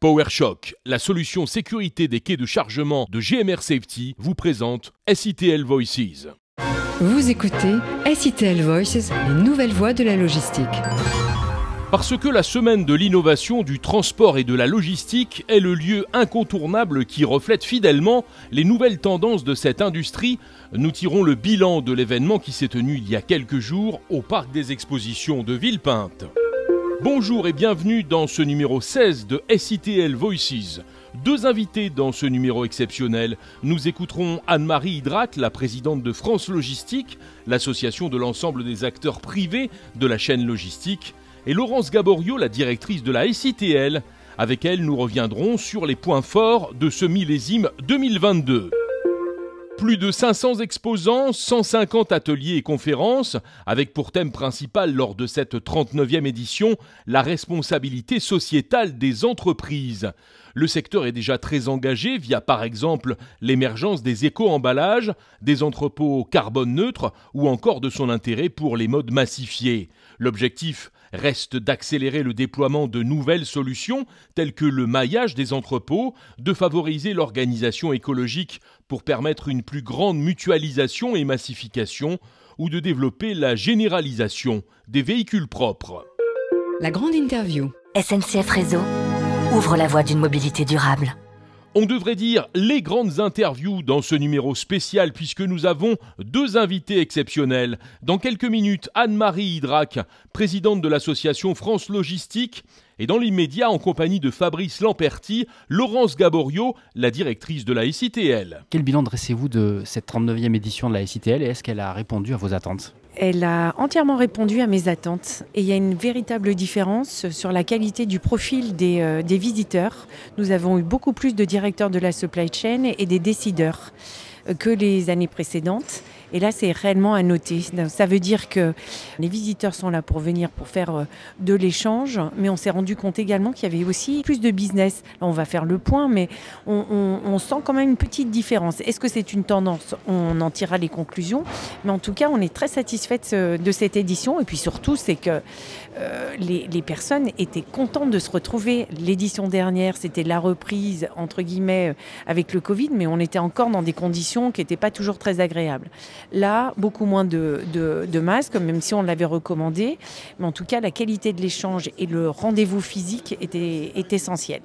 PowerShock, la solution sécurité des quais de chargement de GMR Safety, vous présente SITL Voices. Vous écoutez SITL Voices, les nouvelles voies de la logistique. Parce que la semaine de l'innovation du transport et de la logistique est le lieu incontournable qui reflète fidèlement les nouvelles tendances de cette industrie, nous tirons le bilan de l'événement qui s'est tenu il y a quelques jours au parc des expositions de Villepinte. Bonjour et bienvenue dans ce numéro 16 de SITL Voices. Deux invités dans ce numéro exceptionnel. Nous écouterons Anne-Marie Hydrac, la présidente de France Logistique, l'association de l'ensemble des acteurs privés de la chaîne logistique, et Laurence Gaborio, la directrice de la SITL. Avec elle, nous reviendrons sur les points forts de ce millésime 2022. Plus de 500 exposants, 150 ateliers et conférences, avec pour thème principal lors de cette 39e édition la responsabilité sociétale des entreprises. Le secteur est déjà très engagé via par exemple l'émergence des éco-emballages, des entrepôts carbone neutres ou encore de son intérêt pour les modes massifiés. L'objectif reste d'accélérer le déploiement de nouvelles solutions telles que le maillage des entrepôts, de favoriser l'organisation écologique pour permettre une plus grande mutualisation et massification, ou de développer la généralisation des véhicules propres. La grande interview. SNCF Réseau ouvre la voie d'une mobilité durable. On devrait dire les grandes interviews dans ce numéro spécial puisque nous avons deux invités exceptionnels. Dans quelques minutes, Anne-Marie Hydrac, présidente de l'association France Logistique, et dans l'immédiat en compagnie de Fabrice Lamperti, Laurence Gaborio, la directrice de la SITL. Quel bilan dressez-vous de cette 39e édition de la SITL et est-ce qu'elle a répondu à vos attentes? Elle a entièrement répondu à mes attentes et il y a une véritable différence sur la qualité du profil des, euh, des visiteurs. Nous avons eu beaucoup plus de directeurs de la supply chain et des décideurs euh, que les années précédentes. Et là, c'est réellement à noter. Ça veut dire que les visiteurs sont là pour venir pour faire euh, de l'échange, mais on s'est rendu compte également qu'il y avait aussi plus de business. Là, on va faire le point, mais on, sent quand même une petite différence. Est-ce que c'est une tendance? On en tirera les conclusions. Mais en tout cas, on est très satisfait de cette édition. Et puis surtout, c'est que euh, les, personnes étaient contentes de se retrouver. L'édition dernière, c'était la reprise, entre guillemets, avec le Covid, mais on était encore dans des conditions qui n'étaient pas toujours très agréables. Là, beaucoup moins de, masques, même si on l'avait recommandé. Mais en tout cas, la qualité de l'échange et le rendez-vous physique était, est essentiel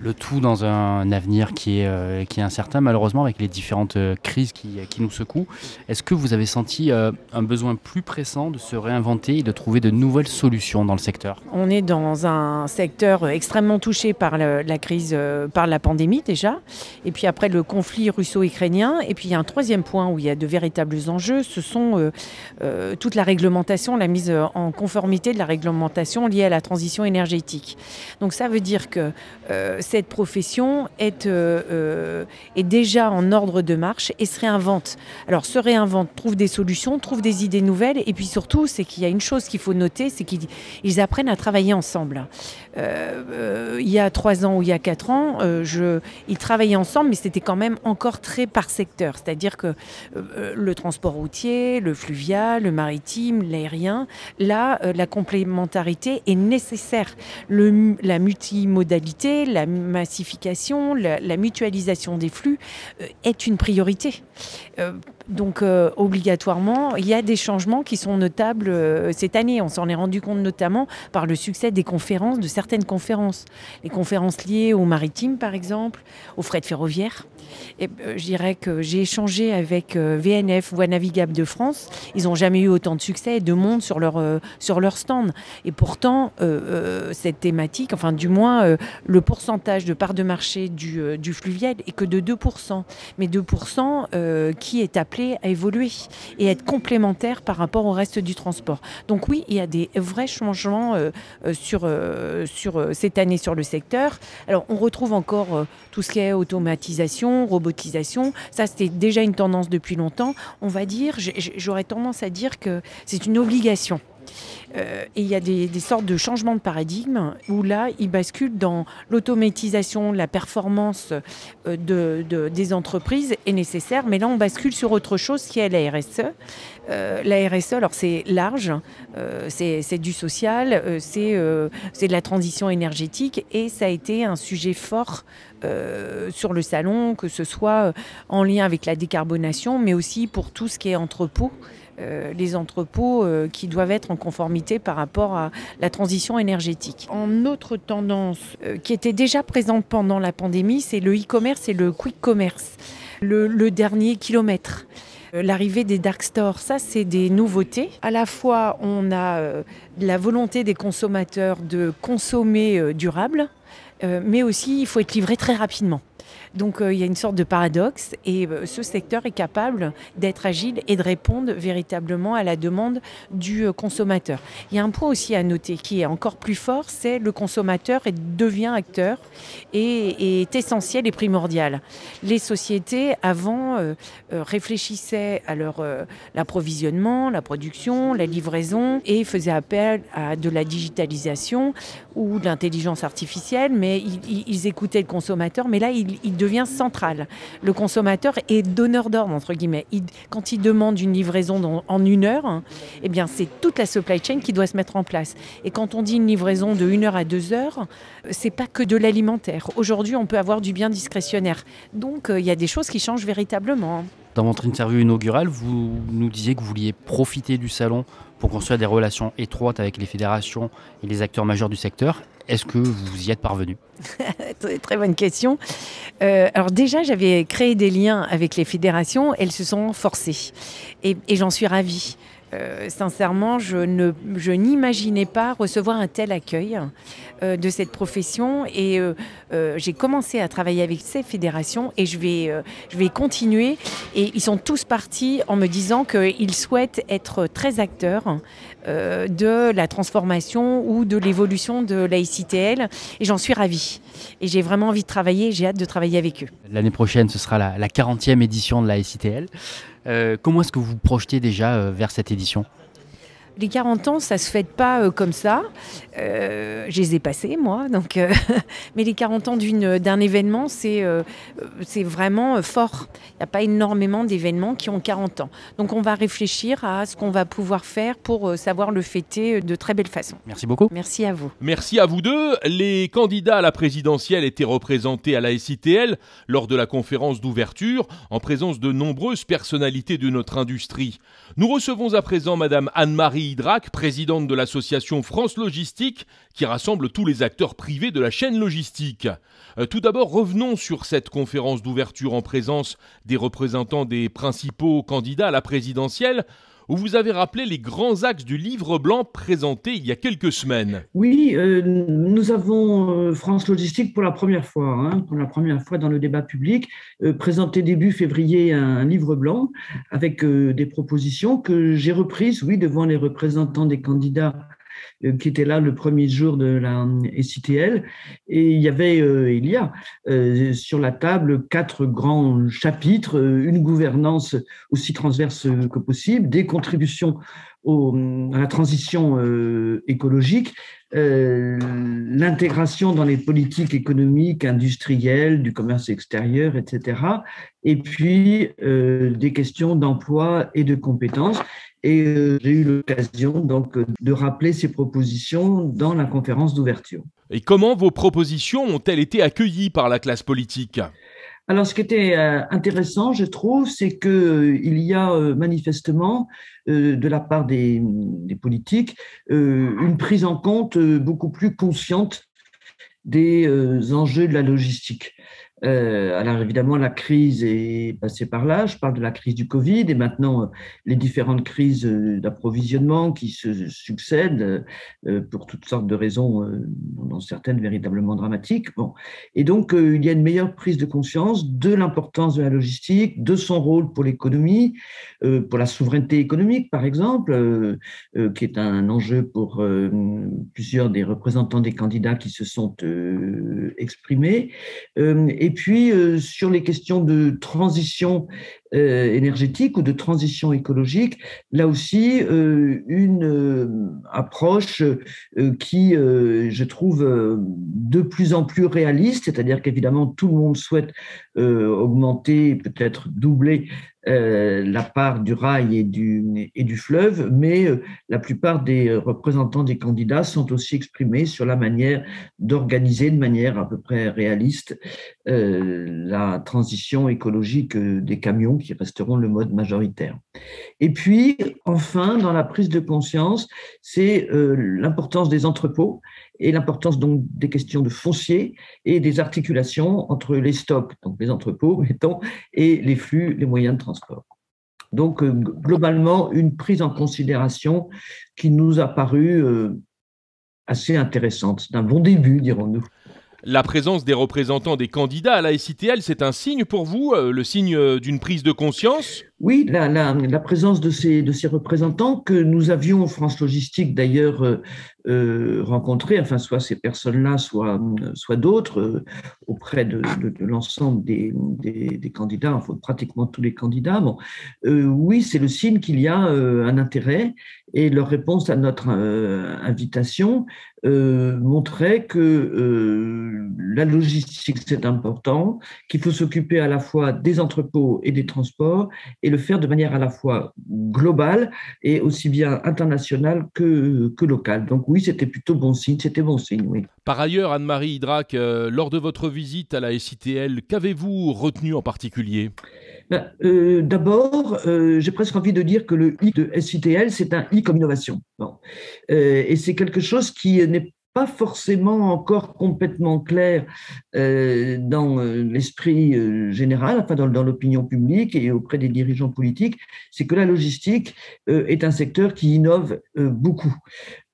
le tout dans un avenir qui est, euh, qui est incertain, malheureusement, avec les différentes euh, crises qui, qui, nous secouent. Est-ce que vous avez senti euh, un besoin plus pressant de se réinventer et de trouver de nouvelles solutions dans le secteur? On est dans un secteur extrêmement touché par la, crise, par la pandémie déjà, et puis après le conflit russo-ukrainien, et puis il y a un troisième point où il y a de véritables enjeux, ce sont toute la réglementation, la mise en conformité de la réglementation liée à la transition énergétique. Donc ça veut dire que cette profession est, euh, euh, est déjà en ordre de marche et se réinvente. Alors se réinvente, trouve des solutions, trouve des idées nouvelles et puis surtout c'est qu'il y a une chose qu'il faut noter, c'est qu'ils apprennent à travailler ensemble. Euh, il y a trois ans ou il y a quatre ans, ils travaillaient ensemble mais c'était quand même encore très par secteur, c'est-à-dire que le transport routier, le fluvial, le maritime, l'aérien, là la complémentarité est nécessaire. La multimodalité, la massification, la, mutualisation des flux euh, est une priorité. Euh, donc euh, obligatoirement, il y a des changements qui sont notables cette année. On s'en est rendu compte notamment par le succès des conférences, de certaines conférences. Les conférences liées au maritime, par exemple, au fret ferroviaire. Et, je dirais que j'ai échangé avec VNF, Voie Navigable de France. Ils n'ont jamais eu autant de succès et de monde sur leur, sur leur stand. Et pourtant, cette thématique, enfin du moins le pourcentage de part de marché du, euh, du fluvial est que de 2%. Mais 2% euh, qui est appelé à évoluer et être complémentaire par rapport au reste du transport. Donc oui, il y a des vrais changements euh, sur, sur cette année sur le secteur. Alors on retrouve encore tout ce qui est automatisation, robotisation. Ça, c'était déjà une tendance depuis longtemps. On va dire, j'aurais tendance à dire que c'est une obligation et il y a des, sortes de changements de paradigme où là, ils basculent dans l'automatisation, la performance de, des entreprises est nécessaire, mais là, on bascule sur autre chose qui est la RSE. la RSE, alors c'est large, c'est du social, c'est de la transition énergétique et ça a été un sujet fort euh, sur le salon, que ce soit euh, en lien avec la décarbonation, mais aussi pour tout ce qui est entrepôt. Euh, les entrepôts qui doivent être en conformité par rapport à la transition énergétique. En autre tendance qui était déjà présente pendant la pandémie, c'est le e-commerce et le quick commerce, le, dernier kilomètre. L'arrivée des dark stores, ça c'est des nouveautés. À la fois, on a la volonté des consommateurs de consommer durable, euh, mais aussi il faut être livré très rapidement. Donc euh, il y a une sorte de paradoxe et euh, ce secteur est capable d'être agile et de répondre véritablement à la demande du euh, consommateur. Il y a un point aussi à noter qui est encore plus fort, c'est le consommateur devient acteur et, est essentiel et primordial. Les sociétés avant réfléchissaient à leur l'approvisionnement, la production, la livraison et faisaient appel à de la digitalisation ou de l'intelligence artificielle, mais ils, écoutaient le consommateur. Mais là, il, il devient central. Le consommateur est donneur d'ordre, entre guillemets. quand il demande une livraison en une heure, eh bien, c'est toute la supply chain qui doit se mettre en place. Et quand on dit une livraison de une heure à deux heures, c'est pas que de l'alimentaire. Aujourd'hui, on peut avoir du bien discrétionnaire. Donc, euh, il y a des choses qui changent véritablement. Dans votre interview inaugurale, vous nous disiez que vous vouliez profiter du salon pour construire des relations étroites avec les fédérations et les acteurs majeurs du secteur. Est-ce que vous y êtes parvenu? Très bonne question. Euh, alors déjà, j'avais créé des liens avec les fédérations, elles se sont forcées. Et, et j'en suis ravie. Euh, sincèrement, je, ne, je n'imaginais pas recevoir un tel accueil euh, de cette profession et euh, j'ai commencé à travailler avec ces fédérations et je vais, je vais continuer. Et ils sont tous partis en me disant qu'ils souhaitent être très acteurs de la transformation ou de l'évolution de la ICTL et j'en suis ravie. Et j'ai vraiment envie de travailler, j'ai hâte de travailler avec eux. L'année prochaine, ce sera la, la 40e édition de la ICTL. Euh, comment est-ce que vous projetez déjà euh, vers cette édition? Les 40 ans, ça se fête pas euh, comme ça. Euh, je les ai passés, moi. Donc, euh, mais les 40 ans d'un événement, c'est c'est vraiment fort. Il n'y a pas énormément d'événements qui ont 40 ans. Donc, on va réfléchir à ce qu'on va pouvoir faire pour savoir le fêter de très belle façon. Merci beaucoup. Merci à vous. Merci à vous deux. Les candidats à la présidentielle étaient représentés à la SITL lors de la conférence d'ouverture en présence de nombreuses personnalités de notre industrie. Nous recevons à présent Madame Anne-Marie Présidente de l'association France Logistique, qui rassemble tous les acteurs privés de la chaîne logistique. Euh, tout d'abord, revenons sur cette conférence d'ouverture en présence des représentants des principaux candidats à la présidentielle où vous avez rappelé les grands axes du livre blanc présenté il y a quelques semaines. Oui, euh, nous avons euh, France Logistique pour la première fois, hein, pour la première fois dans le débat public, euh, présenté début février un, livre blanc avec des propositions que j'ai reprises, oui, devant les représentants des candidats qui était là le premier jour de la SITL. Et il y avait, euh, a euh, sur la table quatre grands chapitres, une gouvernance aussi transverse que possible, des contributions à la transition écologique, l'intégration dans les politiques économiques, industrielles, du commerce extérieur, etc. Et puis des questions d'emploi et de compétences. Et euh, j'ai eu l'occasion donc de rappeler ces propositions dans la conférence d'ouverture. Et comment vos propositions ont-elles été accueillies par la classe politique? Alors, ce qui était euh, intéressant, je trouve, c'est que euh, il y a manifestement, de la part des, des politiques, une prise en compte beaucoup plus consciente des enjeux de la logistique. Euh, alors évidemment, la crise est passée par là. Je parle de la crise du Covid et maintenant euh, les différentes crises euh, d'approvisionnement qui se succèdent pour toutes sortes de raisons, dont certaines véritablement dramatiques. Bon. Et donc, il y a une meilleure prise de conscience de l'importance de la logistique, de son rôle pour l'économie, pour la souveraineté économique, par exemple, qui est un enjeu pour plusieurs des représentants des candidats qui se sont exprimés. Et puis, euh, sur les questions de transition énergétique ou de transition écologique, là aussi une approche qui, je trouve, de plus en plus réaliste, c'est-à-dire qu'évidemment tout le monde souhaite augmenter, peut-être doubler euh, la part du rail et du, et du fleuve, mais euh, la plupart des représentants des candidats sont aussi exprimés sur la manière d'organiser de manière à peu près réaliste euh, la transition écologique des camions qui resteront le mode majoritaire. Et puis, enfin, dans la prise de conscience, c'est l'importance des entrepôts et l'importance donc des questions de foncier et des articulations entre les stocks, donc les entrepôts, mettons, et les flux, les moyens de transport. Donc, euh, globalement, une prise en considération qui nous a paru euh, assez intéressante. C'est un bon début, dirons-nous. La présence des représentants des candidats à la SITL, c'est un signe pour vous, euh, le signe d'une prise de conscience oui, la, présence de ces, représentants que nous avions, France Logistique d'ailleurs, euh, euh rencontrés, enfin soit ces personnes-là, soit, d'autres, euh, auprès de, l'ensemble des, des, candidats, enfin pratiquement tous les candidats. Bon, oui, c'est le signe qu'il y a un intérêt et leur réponse à notre invitation montrait que la logistique c'est important, qu'il faut s'occuper à la fois des entrepôts et des transports et le faire de manière à la fois globale et aussi bien internationale que, que locale. Donc oui, c'était plutôt bon signe, c'était bon signe, oui. Par ailleurs, Anne-Marie Hydrac, euh, lors de votre visite à la SITL, qu'avez-vous retenu en particulier? Ben, euh, D'abord, euh, j'ai presque envie de dire que le I de SITL, c'est un I comme innovation. Bon. et c'est quelque chose qui n'est pas forcément encore complètement clair euh, dans euh, l'esprit euh, général, enfin dans, l'opinion publique et auprès des dirigeants politiques, c'est que la logistique est un secteur qui innove beaucoup.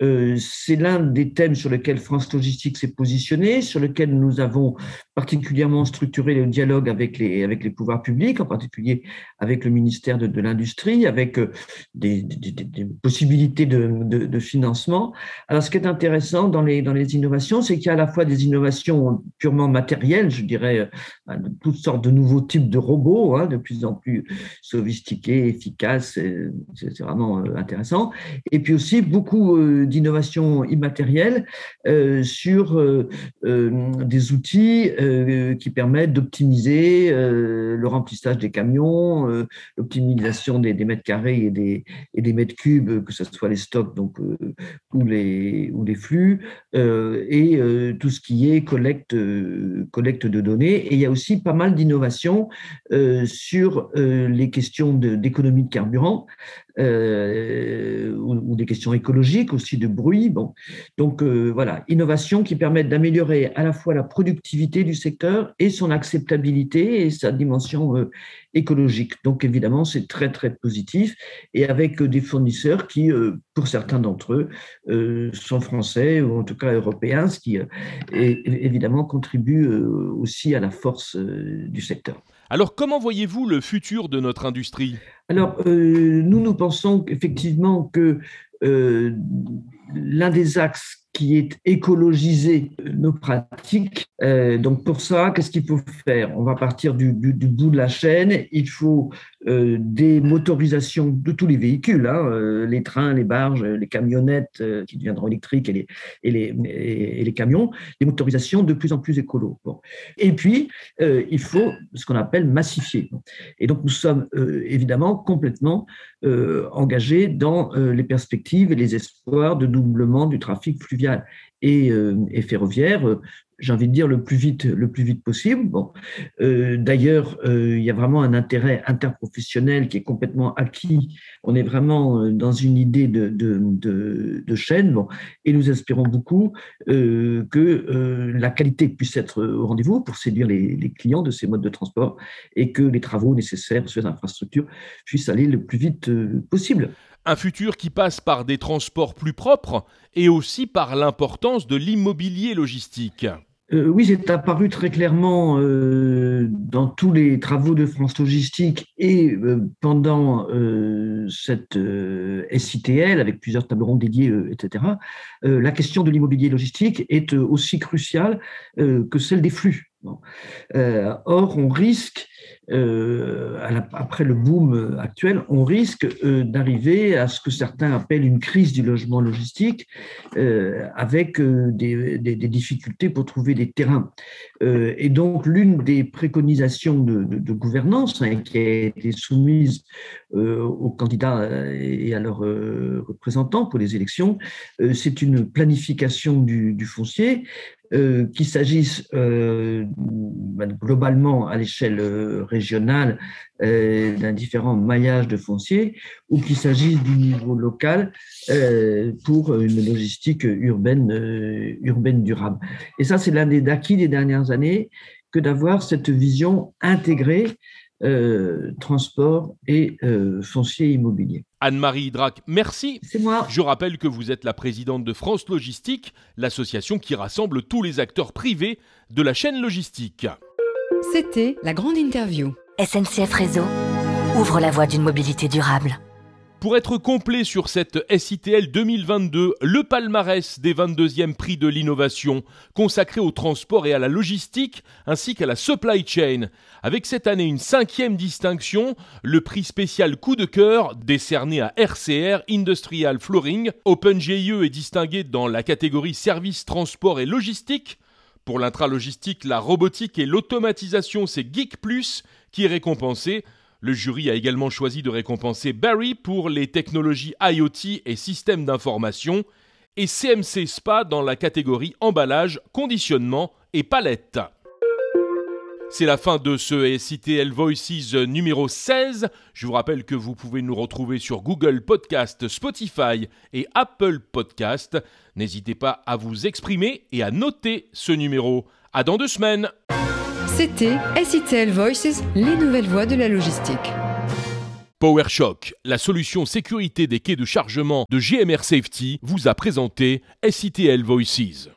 c'est l'un des thèmes sur lesquels France Logistique s'est positionnée, sur lequel nous avons particulièrement structuré le dialogue avec les, avec les pouvoirs publics, en particulier avec le ministère de, l'Industrie, avec des, des, possibilités de, financement. Alors, ce qui est intéressant dans les, dans les innovations, c'est qu'il y a à la fois des innovations purement matérielles, je dirais, euh, toutes sortes de nouveaux types de robots, hein, de plus en plus sophistiqués, efficaces, c'est vraiment euh, intéressant. Et puis aussi beaucoup euh, d'innovations immatérielles sur des outils qui permettent d'optimiser le remplissage des camions, l'optimisation des, mètres carrés et des, mètres cubes, que ce soit les stocks donc, ou, les, ou les flux, euh, et euh, tout ce qui est collecte, euh, collecte de données. Et il y a aussi pas mal d'innovations sur les questions d'économie de, carburant. Ou, des questions écologiques aussi de bruit. Bon, donc voilà, innovation qui permettent d'améliorer à la fois la productivité du secteur et son acceptabilité et sa dimension écologique. Donc évidemment, c'est très très positif et avec des fournisseurs qui, pour certains d'entre eux, sont français ou en tout cas européen, ce qui euh, évidemment contribue euh, aussi à la force euh, du secteur. Alors comment voyez-vous le futur de notre industrie? Alors nous, nous pensons effectivement que l'un des axes qui est écologiser nos pratiques. Euh, donc pour ça, qu'est-ce qu'il faut faire? On va partir du, du, du, bout de la chaîne. Il faut euh, des motorisations de tous les véhicules, hein, euh, les trains, les barges, les camionnettes euh, qui deviendront électriques et les, camions, des motorisations de plus en plus écolo. Et puis, euh, il faut ce qu'on appelle massifier. Et donc nous sommes évidemment complètement engagés dans les perspectives et les espoirs de doublement du trafic fluvial et, euh, ferroviaire euh, j'ai envie de dire le plus vite, le plus vite possible. Bon, euh, d'ailleurs, il y a vraiment un intérêt interprofessionnel qui est complètement acquis. On est vraiment dans une idée de, de, de, de chaîne. Bon, et nous espérons beaucoup que la qualité puisse être au rendez-vous pour séduire les, les, clients de ces modes de transport et que les travaux nécessaires sur les infrastructures puissent aller le plus vite possible. Un futur qui passe par des transports plus propres et aussi par l'importance de l'immobilier logistique. Euh, oui, c'est apparu très clairement euh, dans tous les travaux de France Logistique et euh, pendant cette SITL avec plusieurs tables rondes dédiées, etc. la question de l'immobilier logistique est aussi cruciale que celle des flux. Or, on risque après le boom actuel, on risque d'arriver à ce que certains appellent une crise du logement logistique, avec des, difficultés pour trouver des terrains. et donc, l'une des préconisations de, gouvernance hein, qui a été soumise aux candidats et à leurs représentants pour les élections, c'est une planification du foncier euh, qu'il s'agisse euh, ben, globalement à l'échelle euh, régionale d'un différent maillage de foncier ou qu'il s'agisse du niveau local pour une logistique urbaine, urbaine durable. Et ça, c'est l'un des acquis des dernières années que d'avoir cette vision intégrée euh, transport et euh, foncier immobilier. Anne-Marie Drac, merci. C'est moi. Je rappelle que vous êtes la présidente de France Logistique, l'association qui rassemble tous les acteurs privés de la chaîne logistique. C'était la grande interview. SNCF Réseau ouvre la voie d'une mobilité durable. Pour être complet sur cette SITL 2022, le palmarès des 22e prix de l'innovation consacré au transport et à la logistique ainsi qu'à la supply chain. Avec cette année une cinquième distinction, le prix spécial coup de cœur décerné à RCR Industrial Flooring. OpenGIE est distingué dans la catégorie services, transport et logistique. Pour l'intralogistique, la robotique et l'automatisation, c'est Geek Plus qui est récompensé. Le jury a également choisi de récompenser Barry pour les technologies IoT et systèmes d'information et CMC Spa dans la catégorie emballage, conditionnement et palette. C'est la fin de ce SITL Voices numéro 16. Je vous rappelle que vous pouvez nous retrouver sur Google Podcast, Spotify et Apple Podcast. N'hésitez pas à vous exprimer et à noter ce numéro. À dans deux semaines. C'était SITL Voices, les nouvelles voies de la logistique. PowerShock, la solution sécurité des quais de chargement de GMR Safety, vous a présenté SITL Voices.